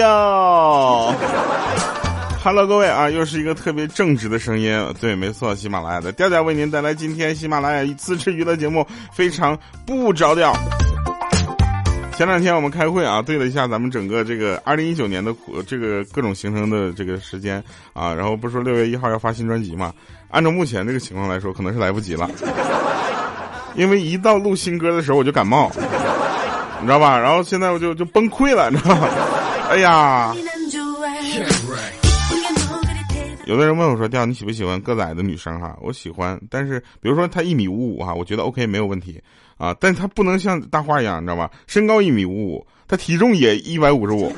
哟，Hello，各位啊，又是一个特别正直的声音。对，没错，喜马拉雅的调调为您带来今天喜马拉雅自制娱乐节目，非常不着调。前两天我们开会啊，对了一下咱们整个这个二零一九年的这个各种行程的这个时间啊，然后不是说六月一号要发新专辑嘛？按照目前这个情况来说，可能是来不及了，因为一到录新歌的时候我就感冒，你知道吧？然后现在我就就崩溃了，你知道吗？哎呀！有的人问我说：“调，你喜不喜欢个子矮的女生？”哈，我喜欢，但是比如说她一米五五哈，我觉得 OK 没有问题。啊！但她不能像大花一样，你知道吧？身高一米五五，她体重也一百五十五，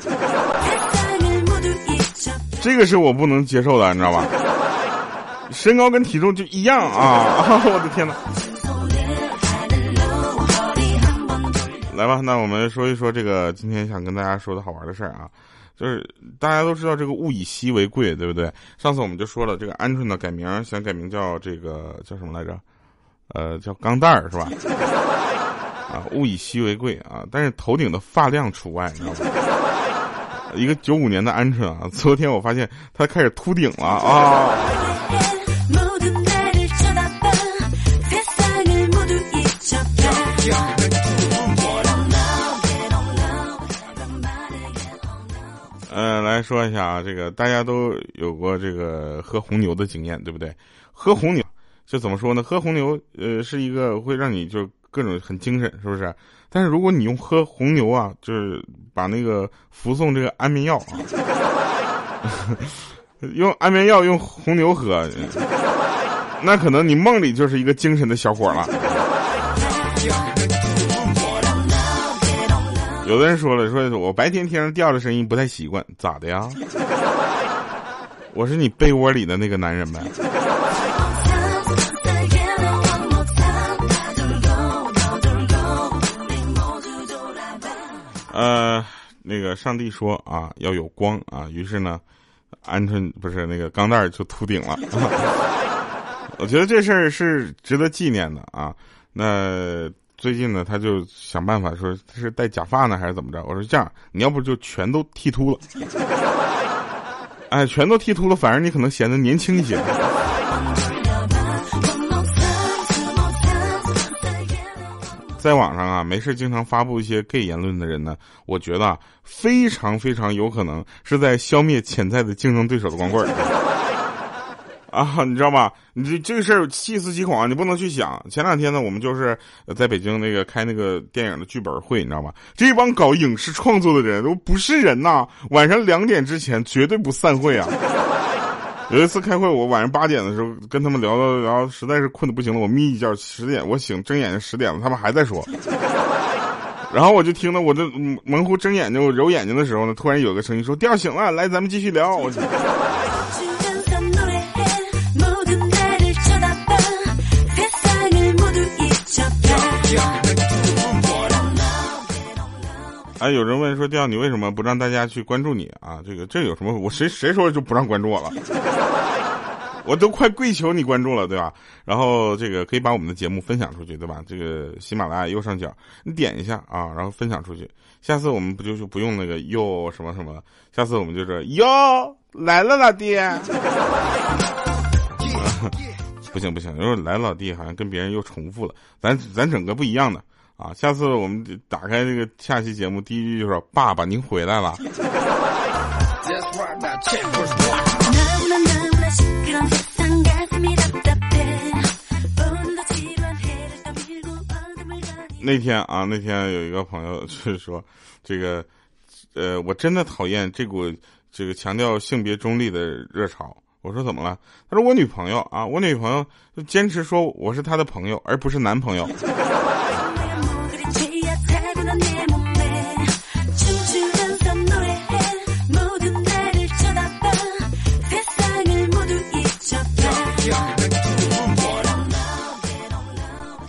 这个是我不能接受的，你知道吧？身高跟体重就一样啊！我的天哪！来吧，那我们说一说这个今天想跟大家说的好玩的事儿啊，就是大家都知道这个物以稀为贵，对不对？上次我们就说了，这个鹌鹑呢改名想改名叫这个叫什么来着？呃，叫钢蛋儿是吧？啊，物以稀为贵啊，但是头顶的发量除外，你知道吗？一个九五年的鹌鹑啊，昨天我发现它开始秃顶了啊！来说一下啊，这个大家都有过这个喝红牛的经验，对不对？喝红牛。就怎么说呢？喝红牛，呃，是一个会让你就各种很精神，是不是？但是如果你用喝红牛啊，就是把那个服送这个安眠药啊，用安眠药用红牛喝，那可能你梦里就是一个精神的小伙了。有的人说了，说我白天听上调的声音不太习惯，咋的呀？我是你被窝里的那个男人呗。呃，那个上帝说啊，要有光啊，于是呢，鹌鹑不是那个钢蛋儿就秃顶了。我觉得这事儿是值得纪念的啊。那最近呢，他就想办法说他是戴假发呢，还是怎么着？我说这样，你要不就全都剃秃了，哎，全都剃秃了，反而你可能显得年轻一些。在网上啊，没事经常发布一些 gay 言论的人呢，我觉得非常非常有可能是在消灭潜在的竞争对手的光棍儿啊，你知道吗？你这这个事儿细思极恐啊，你不能去想。前两天呢，我们就是在北京那个开那个电影的剧本会，你知道吗？这帮搞影视创作的人都不是人呐，晚上两点之前绝对不散会啊。有一次开会，我晚上八点的时候跟他们聊聊聊，实在是困得不行了，我眯一觉，十点我醒，睁眼睛十点了，他们还在说。然后我就听到我这模糊睁眼睛、揉眼睛的时候呢，突然有个声音说：“调醒了，来，咱们继续聊。”我。哎，有人问说：“调，你为什么不让大家去关注你啊？这个这有什么？我谁谁说就不让关注我了？我都快跪求你关注了，对吧？然后这个可以把我们的节目分享出去，对吧？这个喜马拉雅右上角你点一下啊，然后分享出去。下次我们不就就不用那个哟什么什么？下次我们就是哟来了，老弟。不 行不行，因为来老弟好像跟别人又重复了，咱咱整个不一样的。”啊，下次我们打开这个下期节目，第一句就说：“爸爸，您回来了。”那天啊，那天有一个朋友就是说，这个，呃，我真的讨厌这股这个强调性别中立的热潮。我说怎么了？他说我女朋友啊，我女朋友就坚持说我是她的朋友，而不是男朋友。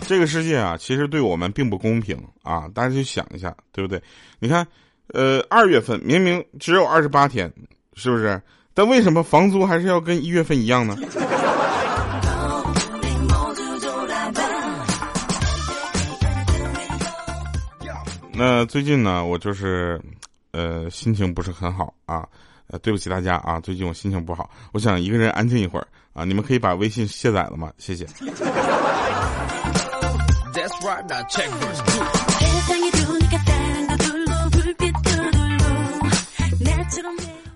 这个世界啊，其实对我们并不公平啊！大家去想一下，对不对？你看，呃，二月份明明只有二十八天，是不是？但为什么房租还是要跟一月份一样呢？那最近呢，我就是，呃心情不是很好啊，呃对不起大家啊，最近我心情不好，我想一个人安静一会儿啊，你们可以把微信卸载了吗？谢谢。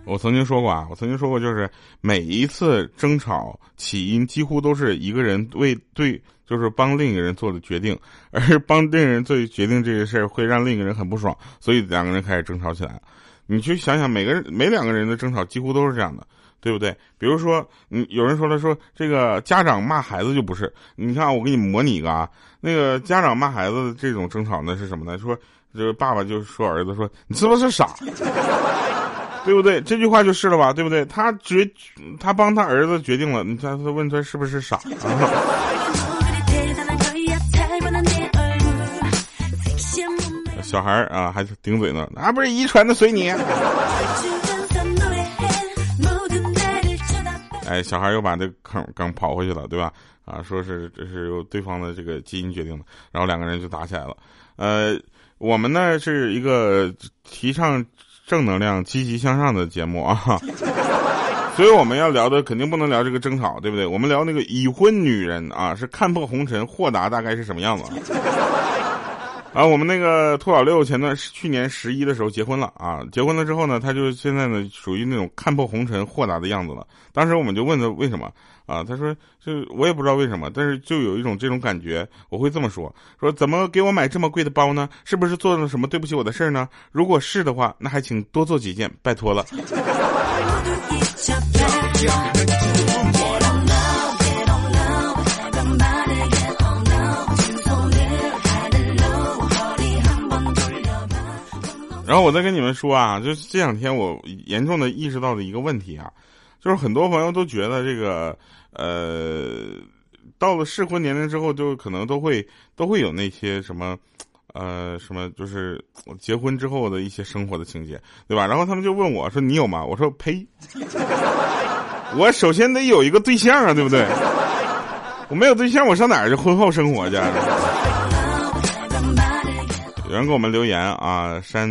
我曾经说过啊，我曾经说过，就是每一次争吵起因几乎都是一个人为对，就是帮另一个人做的决定，而帮另一个人做决定这个事儿会让另一个人很不爽，所以两个人开始争吵起来。你去想想，每个人每两个人的争吵几乎都是这样的，对不对？比如说，嗯，有人说了，说这个家长骂孩子就不是，你看我给你模拟一个啊，那个家长骂孩子这种争吵呢是什么呢？说这个爸爸就说儿子说你是不是傻？对不对？这句话就是了吧？对不对？他决，他帮他儿子决定了。你他他问他是不是傻？小孩啊，还顶嘴呢，那不是遗传的，随你。哎，小孩又把这坑刚跑回去了，对吧？啊，说是这是由对方的这个基因决定的，然后两个人就打起来了。呃，我们呢是一个提倡。正能量、积极向上的节目啊，所以我们要聊的肯定不能聊这个争吵，对不对？我们聊那个已婚女人啊，是看破红尘、豁达，大概是什么样子？啊，我们那个兔小六前段去年十一的时候结婚了啊，结婚了之后呢，他就现在呢属于那种看破红尘、豁达的样子了。当时我们就问他为什么啊？他说就我也不知道为什么，但是就有一种这种感觉。我会这么说：说怎么给我买这么贵的包呢？是不是做了什么对不起我的事儿呢？如果是的话，那还请多做几件，拜托了。然后我再跟你们说啊，就是这两天我严重的意识到的一个问题啊，就是很多朋友都觉得这个呃，到了适婚年龄之后，就可能都会都会有那些什么呃什么，就是结婚之后的一些生活的情节，对吧？然后他们就问我说：“你有吗？”我说：“呸！我首先得有一个对象啊，对不对？我没有对象，我上哪儿去婚后生活去？”有人给我们留言啊，山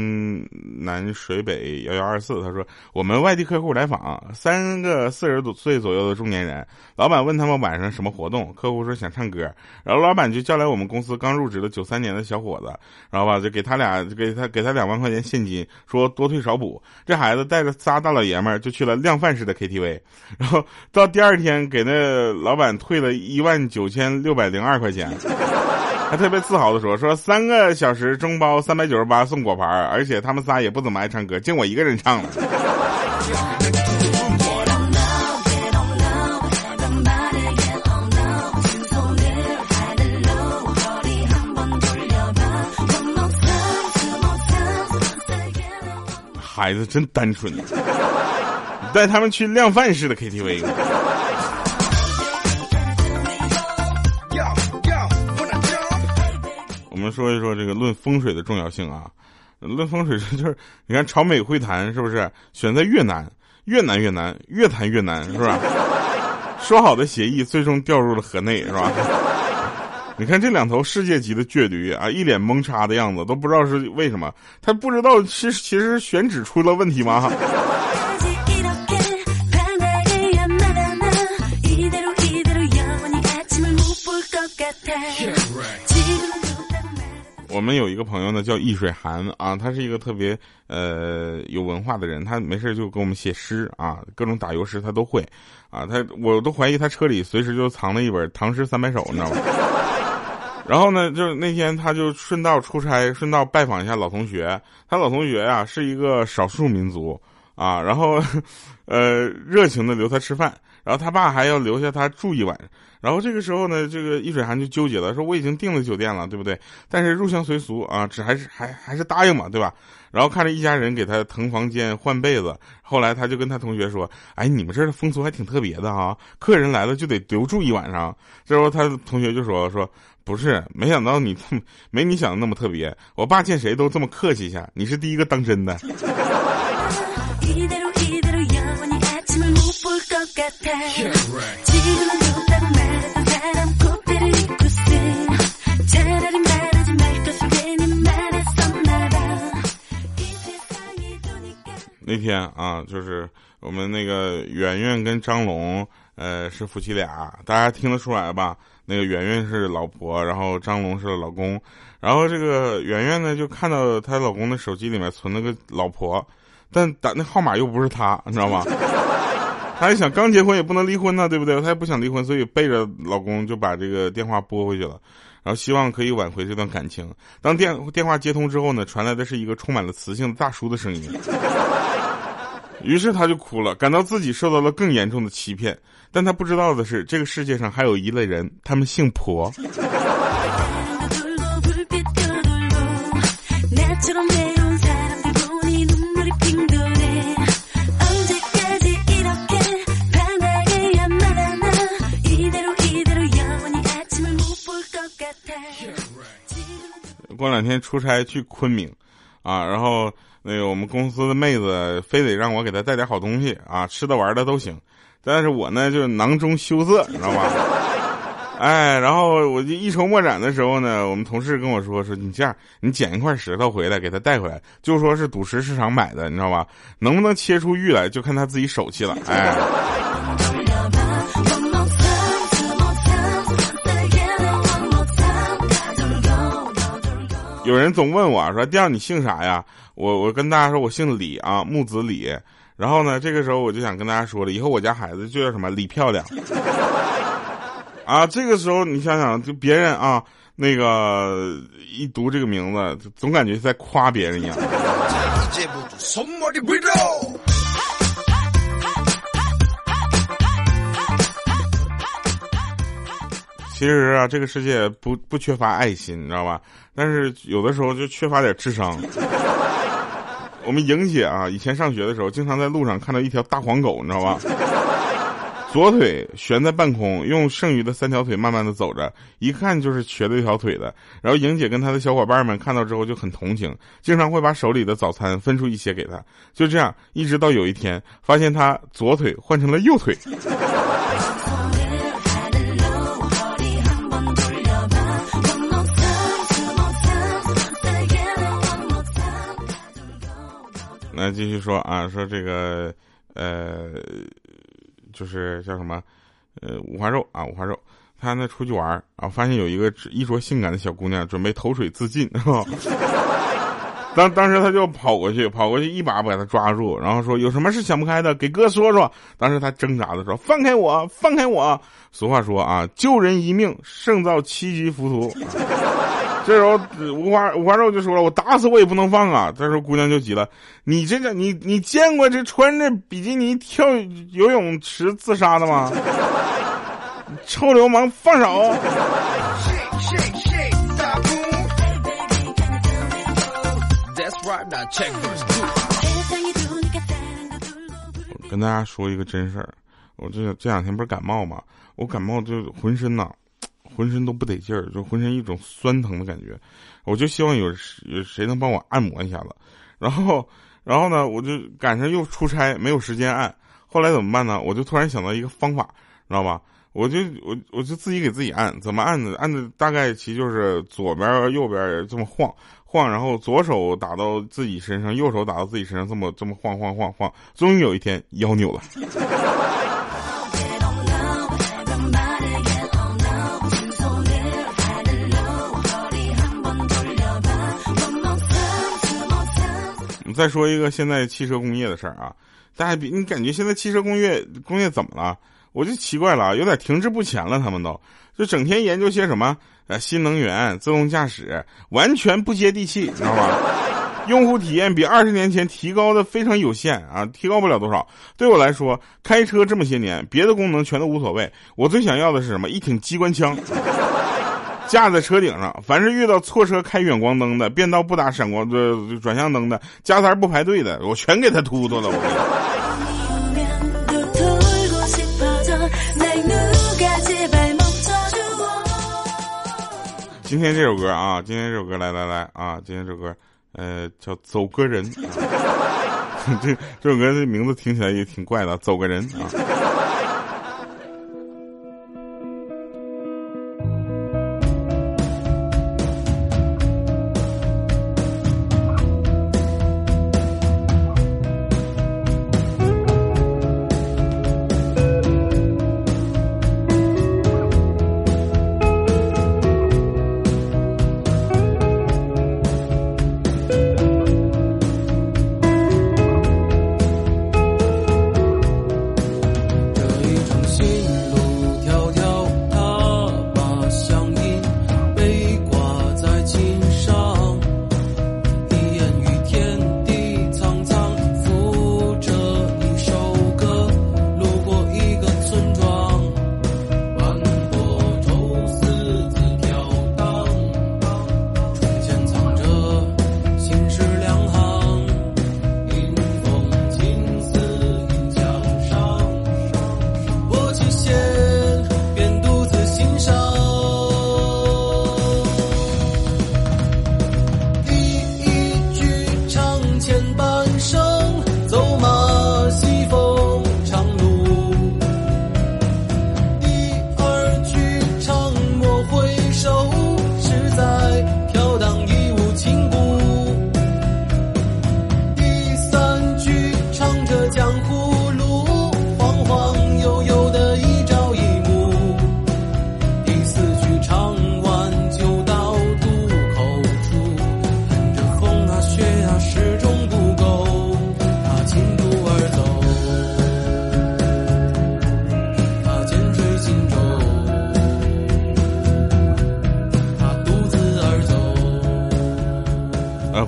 南水北幺幺二四，他说我们外地客户来访，三个四十多岁左右的中年人，老板问他们晚上什么活动，客户说想唱歌，然后老板就叫来我们公司刚入职的九三年的小伙子，然后吧就给他俩给他给他两万块钱现金，说多退少补。这孩子带着仨大老爷们儿就去了量贩式的 KTV，然后到第二天给那老板退了一万九千六百零二块钱。还特别自豪的说：“说三个小时中包三百九十八送果盘，而且他们仨也不怎么爱唱歌，就我一个人唱了。”孩子真单纯，带他们去量贩式的 KTV。们说一说这个论风水的重要性啊，论风水 就是你看朝美会谈是不是选在越南，越南越南，越谈越难是吧？说好的协议最终掉入了河内是吧？你看这两头世界级的倔驴啊，一脸懵叉的样子，都不知道是为什么，他不知道是其实选址出了问题吗？我们有一个朋友呢，叫易水寒啊，他是一个特别呃有文化的人，他没事就给我们写诗啊，各种打油诗他都会啊，他我都怀疑他车里随时就藏了一本《唐诗三百首》，你知道吗？然后呢，就是那天他就顺道出差，顺道拜访一下老同学，他老同学呀是一个少数民族啊，然后 呃热情的留他吃饭，然后他爸还要留下他住一晚。然后这个时候呢，这个易水寒就纠结了，说我已经订了酒店了，对不对？但是入乡随俗啊，只还是还还是答应嘛，对吧？然后看着一家人给他腾房间换被子，后来他就跟他同学说：“哎，你们这儿的风俗还挺特别的啊，客人来了就得留住一晚上。”这时候他同学就说：“说不是，没想到你没你想的那么特别，我爸见谁都这么客气一下，你是第一个当真的。”那天啊，就是我们那个圆圆跟张龙，呃，是夫妻俩，大家听得出来吧？那个圆圆是老婆，然后张龙是老公，然后这个圆圆呢，就看到她老公的手机里面存了个老婆，但打那号码又不是他，你知道吗？她还想，刚结婚也不能离婚呢，对不对？她也不想离婚，所以背着老公就把这个电话拨回去了。然后希望可以挽回这段感情。当电电话接通之后呢，传来的是一个充满了磁性的大叔的声音。于是他就哭了，感到自己受到了更严重的欺骗。但她不知道的是，这个世界上还有一类人，他们姓婆。过两天出差去昆明，啊，然后那个我们公司的妹子非得让我给她带点好东西啊，吃的玩的都行，但是我呢就囊中羞涩，你知道吧？哎，然后我就一筹莫展的时候呢，我们同事跟我说说你这样，你捡一块石头回来给她带回来，就说是赌石市场买的，你知道吧？能不能切出玉来，就看她自己手气了，哎。有人总问我说：“第二你姓啥呀？”我我跟大家说，我姓李啊，木子李。然后呢，这个时候我就想跟大家说了，以后我家孩子就叫什么李漂亮。啊，这个时候你想想，就别人啊，那个一读这个名字，总感觉在夸别人一样。其实啊，这个世界不不缺乏爱心，你知道吧？但是有的时候就缺乏点智商。我们莹姐啊，以前上学的时候，经常在路上看到一条大黄狗，你知道吧？左腿悬在半空，用剩余的三条腿慢慢的走着，一看就是瘸了一条腿的。然后莹姐跟她的小伙伴们看到之后就很同情，经常会把手里的早餐分出一些给他。就这样，一直到有一天，发现他左腿换成了右腿。那继续说啊，说这个，呃，就是叫什么，呃，五花肉啊，五花肉，他呢出去玩啊，发现有一个衣着性感的小姑娘准备投水自尽，当当时他就跑过去，跑过去一把把她抓住，然后说有什么事想不开的，给哥说说。当时他挣扎的说放开我，放开我。俗话说啊，救人一命胜造七级浮屠。这时候五花五花肉就说了：“我打死我也不能放啊！”这时候姑娘就急了：“你这个你你见过这穿着比基尼跳游泳池自杀的吗？臭流氓，放手！”我跟大家说一个真事儿，我这这两天不是感冒嘛？我感冒就浑身呐。浑身都不得劲儿，就浑身一种酸疼的感觉，我就希望有有谁能帮我按摩一下子。然后，然后呢，我就赶上又出差，没有时间按。后来怎么办呢？我就突然想到一个方法，知道吧？我就我我就自己给自己按，怎么按呢？按的大概其就是左边右边这么晃晃，然后左手打到自己身上，右手打到自己身上，这么这么晃晃晃晃。终于有一天腰扭了。再说一个现在汽车工业的事儿啊，大家比你感觉现在汽车工业工业怎么了？我就奇怪了，有点停滞不前了。他们都就整天研究些什么呃新能源、自动驾驶，完全不接地气，知道吧？用户体验比二十年前提高的非常有限啊，提高不了多少。对我来说，开车这么些年，别的功能全都无所谓，我最想要的是什么？一挺机关枪。架在车顶上，凡是遇到错车开远光灯的，变道不打闪光的转向灯的，加塞不排队的，我全给他突突了。我今天这首歌啊，今天这首歌来来来啊，今天这首歌，呃，叫《走个人》。这这首歌的名字听起来也挺怪的，《走个人》啊。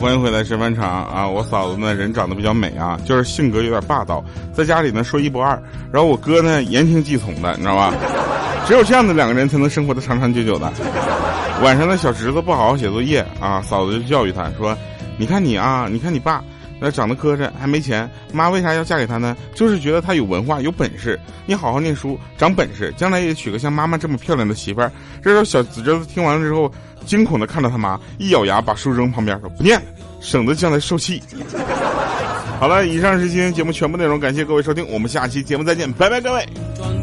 欢迎回来，神饭场啊！我嫂子呢，人长得比较美啊，就是性格有点霸道，在家里呢说一不二。然后我哥呢，言听计从的，你知道吧？只有这样的两个人才能生活的长长久久的。晚上呢，小侄子不好好写作业啊，嫂子就教育他说：“你看你啊，你看你爸。”那长得磕碜还没钱，妈为啥要嫁给他呢？就是觉得他有文化有本事。你好好念书，长本事，将来也娶个像妈妈这么漂亮的媳妇儿。这时候小侄子听完了之后，惊恐的看着他妈，一咬牙把书扔旁边说：“不念了，省得将来受气。”好了，以上是今天节目全部内容，感谢各位收听，我们下期节目再见，拜拜，各位。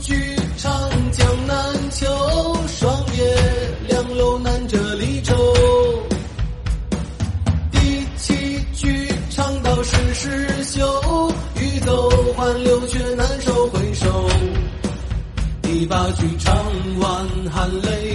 剧唱江南秋，霜叶凉楼难折离愁。第七句唱到时时休，欲走还留却难收回首。第八句唱完含泪。